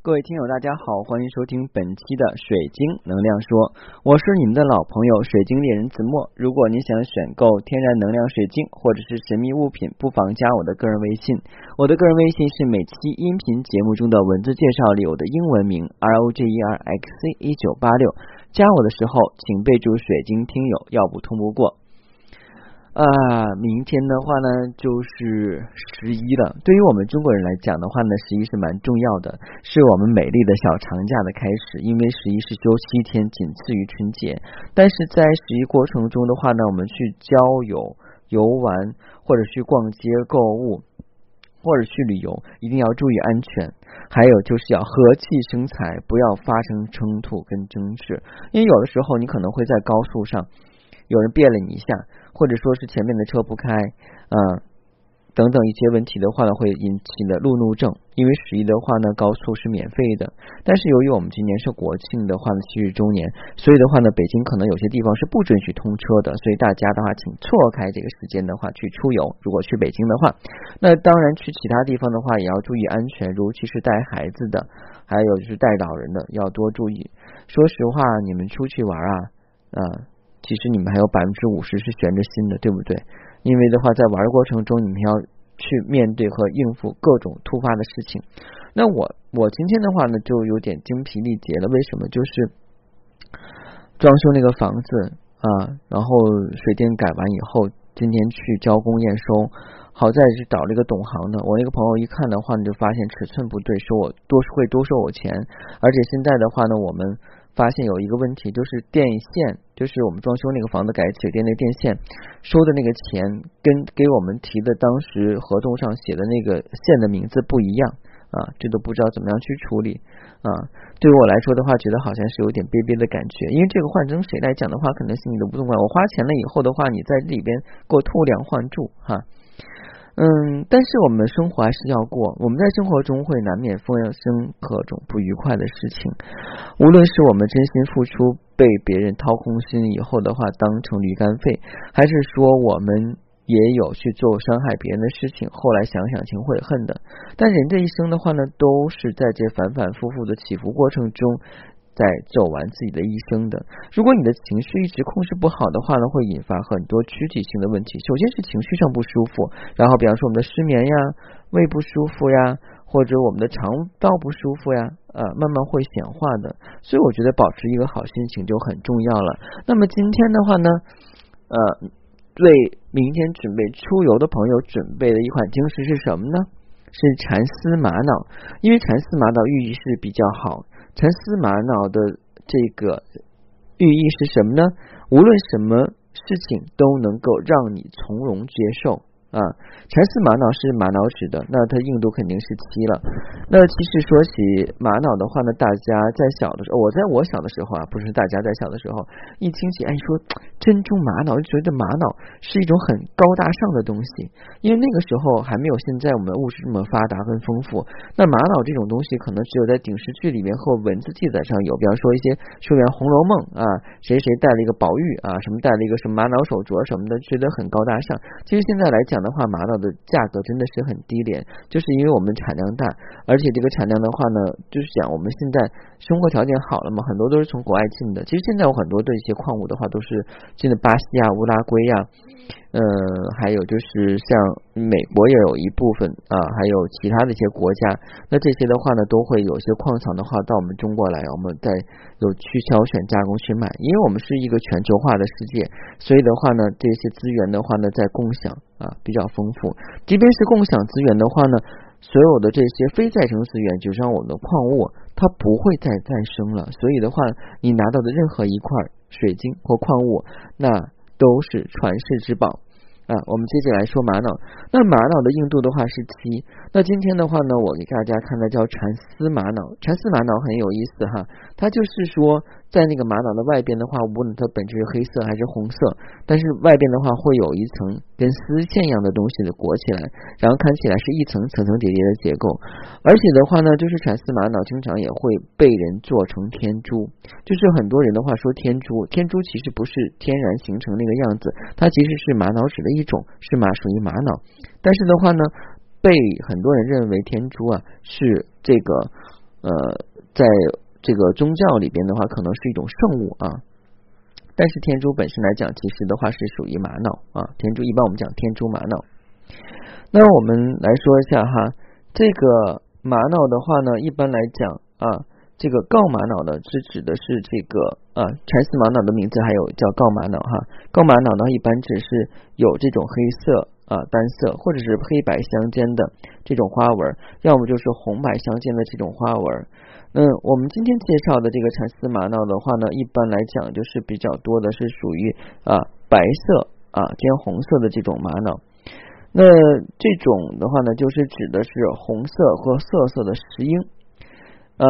各位听友，大家好，欢迎收听本期的水晶能量说，我是你们的老朋友水晶猎人子墨。如果你想选购天然能量水晶或者是神秘物品，不妨加我的个人微信。我的个人微信是每期音频节目中的文字介绍里我的英文名 R O G E R X C 一九八六。加我的时候，请备注水晶听友，要不通不过。啊，明天的话呢就是十一了。对于我们中国人来讲的话呢，十一是蛮重要的，是我们美丽的小长假的开始。因为十一是休七天，仅次于春节。但是在十一过程中的话呢，我们去郊游、游玩，或者去逛街购物，或者去旅游，一定要注意安全。还有就是要和气生财，不要发生冲突跟争执。因为有的时候你可能会在高速上。有人别了你一下，或者说是前面的车不开，嗯，等等一些问题的话呢，会引起的路怒症。因为十一的话呢，高速是免费的，但是由于我们今年是国庆的话呢，七十周年，所以的话呢，北京可能有些地方是不准许通车的，所以大家的话，请错开这个时间的话去出游。如果去北京的话，那当然去其他地方的话也要注意安全，尤其是带孩子的，还有就是带老人的，要多注意。说实话，你们出去玩啊，啊。其实你们还有百分之五十是悬着心的，对不对？因为的话，在玩过程中，你们要去面对和应付各种突发的事情。那我我今天的话呢，就有点精疲力竭了。为什么？就是装修那个房子啊，然后水电改完以后，今天去交工验收，好在是找了一个懂行的。我那个朋友一看的话呢，就发现尺寸不对，说我多会多收我钱，而且现在的话呢，我们。发现有一个问题，就是电线，就是我们装修那个房子改水电那电线收的那个钱，跟给我们提的当时合同上写的那个线的名字不一样啊，这都不知道怎么样去处理啊。对于我来说的话，觉得好像是有点憋憋的感觉，因为这个换成谁来讲的话，可能心里都不痛快。我花钱了以后的话，你在里边给我偷梁换柱哈。嗯，但是我们生活还是要过。我们在生活中会难免发生各种不愉快的事情，无论是我们真心付出被别人掏空心以后的话当成驴肝肺，还是说我们也有去做伤害别人的事情，后来想想挺悔恨的。但人这一生的话呢，都是在这反反复复的起伏过程中。在走完自己的一生的，如果你的情绪一直控制不好的话呢，会引发很多躯体性的问题。首先是情绪上不舒服，然后比方说我们的失眠呀、胃不舒服呀，或者我们的肠道不舒服呀，呃，慢慢会显化的。所以我觉得保持一个好心情就很重要了。那么今天的话呢，呃，为明天准备出游的朋友准备的一款晶石是什么呢？是蚕丝玛瑙，因为蚕丝玛瑙寓意是比较好。蚕丝玛瑙的这个寓意是什么呢？无论什么事情都能够让你从容接受。啊，蚕丝玛瑙是玛瑙指的，那它硬度肯定是七了。那其实说起玛瑙的话呢，大家在小的时候，我在我小的时候啊，不是大家在小的时候，一听起哎说珍珠玛瑙，就觉得玛瑙是一种很高大上的东西，因为那个时候还没有现在我们物质这么发达跟丰富。那玛瑙这种东西可能只有在影视剧里面和文字记载上有，比方说一些说《红楼梦》啊，谁谁戴了一个宝玉啊，什么戴了一个什么玛瑙手镯什么的，觉得很高大上。其实现在来讲。的话，玛瑙的价格真的是很低廉，就是因为我们产量大，而且这个产量的话呢，就是讲我们现在生活条件好了嘛，很多都是从国外进的。其实现在有很多的一些矿物的话，都是进的巴西啊、乌拉圭呀，嗯，还有就是像美国也有一部分啊，还有其他的一些国家，那这些的话呢，都会有些矿藏的话到我们中国来，我们再有去挑选加工去卖，因为我们是一个全球化的世界，所以的话呢，这些资源的话呢，在共享。啊，比较丰富。即便是共享资源的话呢，所有的这些非再生资源，就像我们的矿物，它不会再再生了。所以的话，你拿到的任何一块水晶或矿物，那都是传世之宝。啊，我们接着来说玛瑙。那玛瑙的硬度的话是七。那今天的话呢，我给大家看的叫蚕丝玛瑙。蚕丝玛瑙很有意思哈，它就是说。在那个玛瑙的外边的话，无论它本质是黑色还是红色，但是外边的话会有一层跟丝线一样的东西的裹起来，然后看起来是一层层层叠叠的结构。而且的话呢，就是蚕丝玛瑙经常也会被人做成天珠，就是很多人的话说天珠，天珠其实不是天然形成那个样子，它其实是玛瑙纸的一一种，是玛属于玛瑙。但是的话呢，被很多人认为天珠啊是这个。呃，在这个宗教里边的话，可能是一种圣物啊。但是天珠本身来讲，其实的话是属于玛瑙啊。天珠一般我们讲天珠玛瑙。那我们来说一下哈，这个玛瑙的话呢，一般来讲啊。这个锆玛瑙呢，是指的是这个啊，蚕丝玛瑙的名字还有叫锆玛瑙哈。锆玛瑙呢，一般只是有这种黑色啊单色，或者是黑白相间的这种花纹，要么就是红白相间的这种花纹。嗯，我们今天介绍的这个蚕丝玛瑙的话呢，一般来讲就是比较多的是属于啊白色啊兼红色的这种玛瑙。那这种的话呢，就是指的是红色和色色的石英，呃。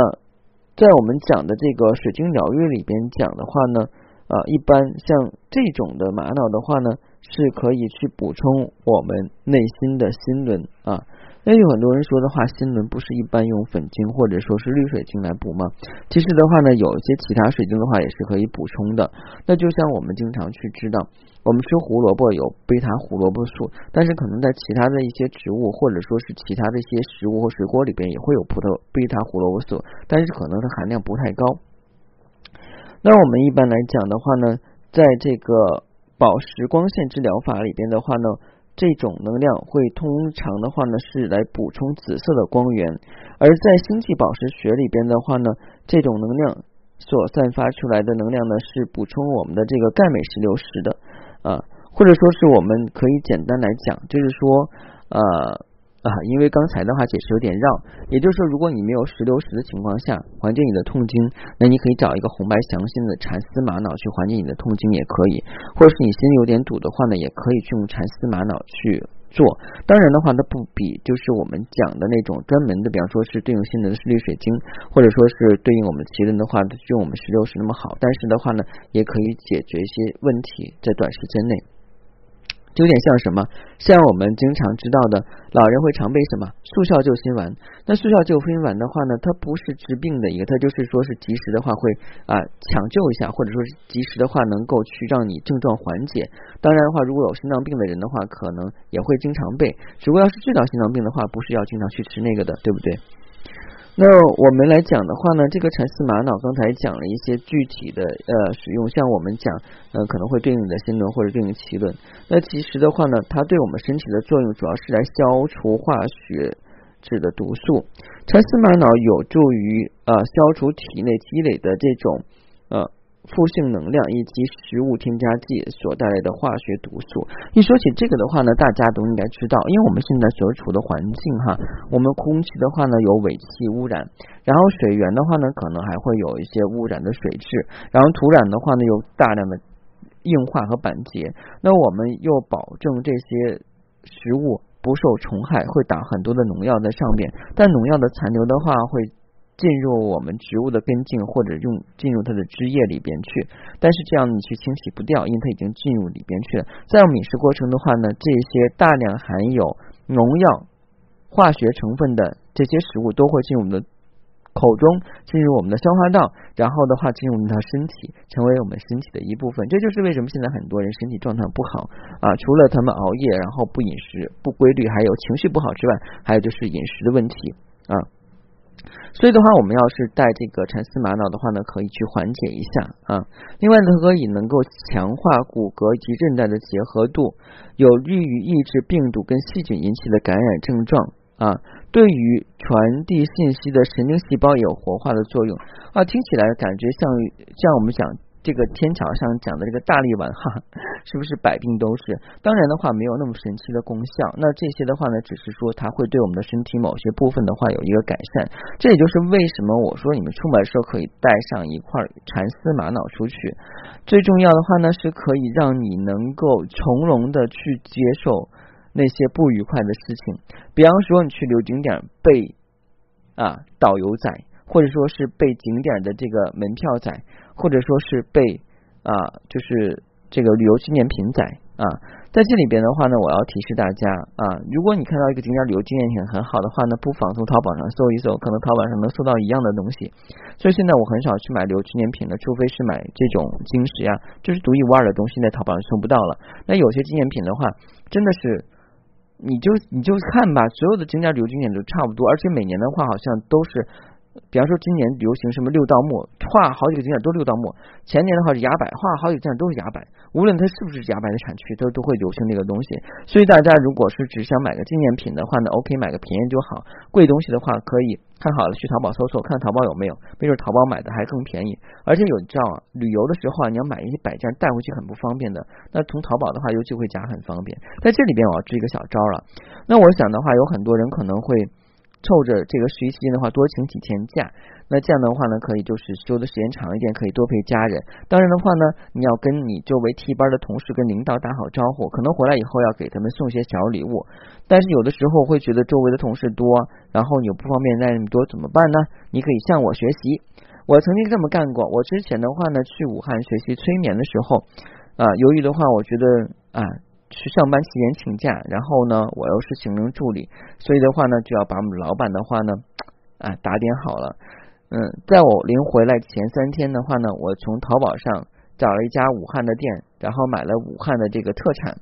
在我们讲的这个水晶疗愈里边讲的话呢，啊，一般像这种的玛瑙的话呢，是可以去补充我们内心的心轮啊。那有很多人说的话，心轮不是一般用粉晶或者说是绿水晶来补吗？其实的话呢，有一些其他水晶的话也是可以补充的。那就像我们经常去知道，我们吃胡萝卜有贝塔胡萝卜素，但是可能在其他的一些植物或者说是其他的一些食物或水果里边也会有葡萄贝塔胡萝卜素，但是可能它含量不太高。那我们一般来讲的话呢，在这个宝石光线治疗法里边的话呢。这种能量会通常的话呢是来补充紫色的光源，而在星际宝石学里边的话呢，这种能量所散发出来的能量呢是补充我们的这个钙镁石榴石的啊，或者说是我们可以简单来讲，就是说呃。啊，因为刚才的话解释有点绕，也就是说，如果你没有石榴石的情况下缓解你的痛经，那你可以找一个红白相间的蚕丝玛瑙去缓解你的痛经也可以，或者是你心里有点堵的话呢，也可以去用蚕丝玛瑙去做。当然的话，它不比就是我们讲的那种专门的，比方说是对应心轮的是绿水晶，或者说是对应我们脐轮的话，用我们石榴石那么好。但是的话呢，也可以解决一些问题，在短时间内。就有点像什么，像我们经常知道的，老人会常备什么速效救心丸。那速效救心丸的话呢，它不是治病的一个，它就是说是及时的话会啊抢救一下，或者说是及时的话能够去让你症状缓解。当然的话，如果有心脏病的人的话，可能也会经常备。如果要是治疗心脏病的话，不是要经常去吃那个的，对不对？那我们来讲的话呢，这个蚕丝玛瑙刚才讲了一些具体的呃使用，像我们讲呃可能会对应你的心轮或者对应脐轮。那其实的话呢，它对我们身体的作用主要是来消除化学质的毒素。蚕丝玛瑙有助于呃消除体内积累的这种。负性能量以及食物添加剂所带来的化学毒素。一说起这个的话呢，大家都应该知道，因为我们现在所处的环境哈，我们空气的话呢有尾气污染，然后水源的话呢可能还会有一些污染的水质，然后土壤的话呢有大量的硬化和板结。那我们又保证这些食物不受虫害，会打很多的农药在上面，但农药的残留的话会。进入我们植物的根茎或者用进入它的枝叶里边去，但是这样你去清洗不掉，因为它已经进入里边去了。在我们饮食过程的话呢，这些大量含有农药、化学成分的这些食物都会进入我们的口中，进入我们的消化道，然后的话进入我们的身体，成为我们身体的一部分。这就是为什么现在很多人身体状态不好啊，除了他们熬夜，然后不饮食不规律，还有情绪不好之外，还有就是饮食的问题啊。所以的话，我们要是带这个蚕丝玛瑙的话呢，可以去缓解一下啊。另外呢，可以能够强化骨骼及韧带的结合度，有利于抑制病毒跟细菌引起的感染症状啊。对于传递信息的神经细胞有活化的作用啊。听起来感觉像像我们讲。这个天桥上讲的这个大力丸哈，是不是百病都是？当然的话，没有那么神奇的功效。那这些的话呢，只是说它会对我们的身体某些部分的话有一个改善。这也就是为什么我说你们出门的时候可以带上一块蚕丝玛瑙出去。最重要的话呢，是可以让你能够从容的去接受那些不愉快的事情。比方说，你去旅游景点被啊导游宰，或者说是被景点的这个门票宰。或者说是被啊，就是这个旅游纪念品仔啊，在这里边的话呢，我要提示大家啊，如果你看到一个景点旅游纪念品很好的话呢，不妨从淘宝上搜一搜，可能淘宝上能搜到一样的东西。所以现在我很少去买旅游纪念品了，除非是买这种晶石呀，就是独一无二的东西，在淘宝上搜不到了。那有些纪念品的话，真的是你就你就看吧，所有的景点旅游景点都差不多，而且每年的话好像都是。比方说今年流行什么六道木，画好几个景点都六道木。前年的话是崖柏，画好几个景点都是崖柏。无论它是不是崖柏的产区，都都会流行这个东西。所以大家如果是只想买个纪念品的话呢，OK，买个便宜就好。贵东西的话，可以看好了去淘宝搜搜，看淘宝有没有，没准淘宝买的还更便宜。而且有知道啊，旅游的时候啊，你要买一些摆件带回去很不方便的。那从淘宝的话，邮寄回家很方便。在这里边我要支一个小招了。那我想的话，有很多人可能会。凑着这个实习期间的话，多请几天假，那这样的话呢，可以就是休的时间长一点，可以多陪家人。当然的话呢，你要跟你周围替班的同事跟领导打好招呼，可能回来以后要给他们送些小礼物。但是有的时候会觉得周围的同事多，然后你又不方便带那么多，怎么办呢？你可以向我学习，我曾经这么干过。我之前的话呢，去武汉学习催眠的时候，啊，由于的话，我觉得啊。去上班期间请假，然后呢，我又是行政助理，所以的话呢，就要把我们老板的话呢，啊打点好了。嗯，在我临回来前三天的话呢，我从淘宝上找了一家武汉的店，然后买了武汉的这个特产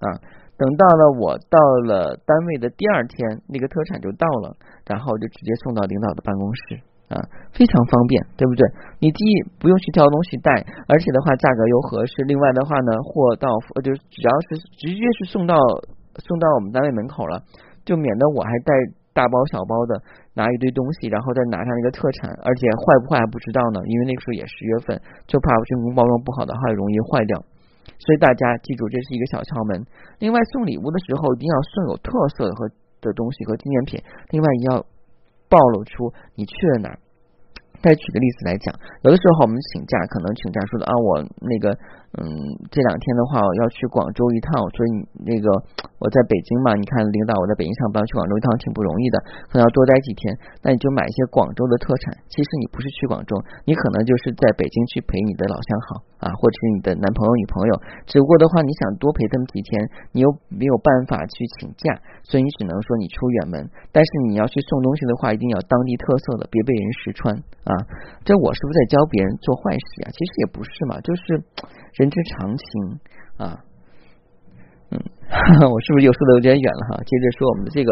啊。等到了我到了单位的第二天，那个特产就到了，然后就直接送到领导的办公室。啊，非常方便，对不对？你既不用去挑东西带，而且的话价格又合适。另外的话呢，货到呃就只要是直接是送到送到我们单位门口了，就免得我还带大包小包的拿一堆东西，然后再拿上一个特产，而且坏不坏还不知道呢。因为那个时候也十月份，就怕真空包装不好的话容易坏掉。所以大家记住，这是一个小窍门。另外送礼物的时候一定要送有特色的和的东西和纪念品。另外也要。暴露出你去了哪儿。再举个例子来讲，有的时候我们请假，可能请假说的啊，我那个。嗯，这两天的话我要去广州一趟，所以那个我在北京嘛，你看领导我在北京上班，去广州一趟挺不容易的，可能要多待几天。那你就买一些广州的特产。其实你不是去广州，你可能就是在北京去陪你的老相好啊，或者是你的男朋友女朋友。只不过的话，你想多陪他们几天，你又没有办法去请假，所以你只能说你出远门。但是你要去送东西的话，一定要当地特色的，别被人识穿啊。这我是不是在教别人做坏事呀？其实也不是嘛，就是。人之常情啊，我是不是又说的有点远了哈？接着说我们的这个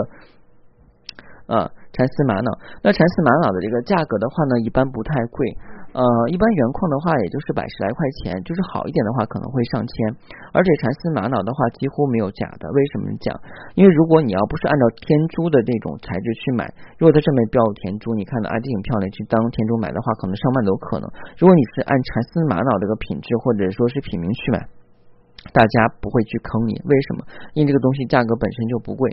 啊，蚕丝玛瑙。那蚕丝玛瑙的这个价格的话呢，一般不太贵，呃，一般原矿的话也就是百十来块钱，就是好一点的话可能会上千。而且蚕丝玛瑙的话几乎没有假的，为什么讲？因为如果你要不是按照天珠的这种材质去买，如果它上面标有天珠，你看到啊这挺漂亮，去当天珠买的话，可能上万都可能。如果你是按蚕丝玛瑙这个品质或者说是品名去买，大家不会去坑你，为什么？因为这个东西价格本身就不贵。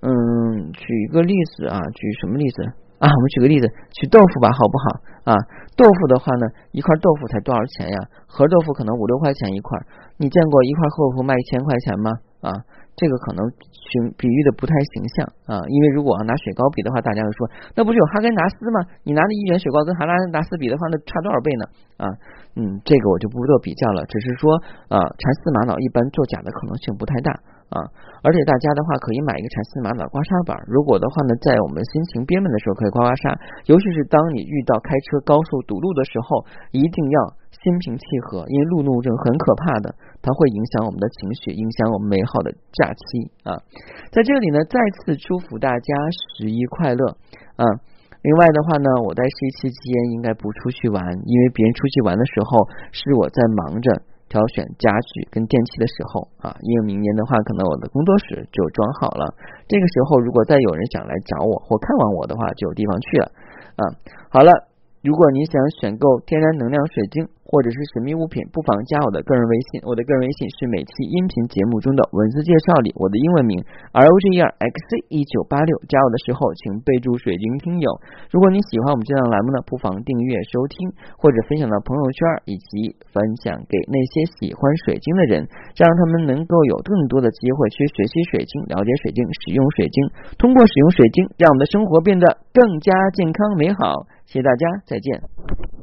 嗯，举一个例子啊，举什么例子啊？我们举个例子，取豆腐吧，好不好？啊，豆腐的话呢，一块豆腐才多少钱呀？盒豆腐可能五六块钱一块，你见过一块豆腐卖一千块钱吗？啊？这个可能形比喻的不太形象啊，因为如果拿雪糕比的话，大家会说那不是有哈根达斯吗？你拿的一元雪糕跟哈根达斯比的话，那差多少倍呢？啊，嗯，这个我就不做比较了，只是说啊，蚕丝玛瑙一般作假的可能性不太大啊，而且大家的话可以买一个蚕丝玛瑙刮痧板，如果的话呢，在我们心情憋闷的时候可以刮刮痧，尤其是当你遇到开车高速堵路的时候，一定要。心平气和，因为路怒症很可怕的，它会影响我们的情绪，影响我们美好的假期啊！在这里呢，再次祝福大家十一快乐啊！另外的话呢，我在十一期间应该不出去玩，因为别人出去玩的时候，是我在忙着挑选家具跟电器的时候啊！因为明年的话，可能我的工作室就装好了，这个时候如果再有人想来找我或看望我的话，就有地方去了啊！好了。如果你想选购天然能量水晶或者是神秘物品，不妨加我的个人微信。我的个人微信是每期音频节目中的文字介绍里我的英文名 R O G E R X C 一九八六。加我的时候请备注“水晶听友”。如果你喜欢我们这档栏目呢，不妨订阅收听或者分享到朋友圈，以及分享给那些喜欢水晶的人，这样他们能够有更多的机会去学习水晶、了解水晶、使用水晶。通过使用水晶，让我们的生活变得更加健康美好。谢谢大家，再见。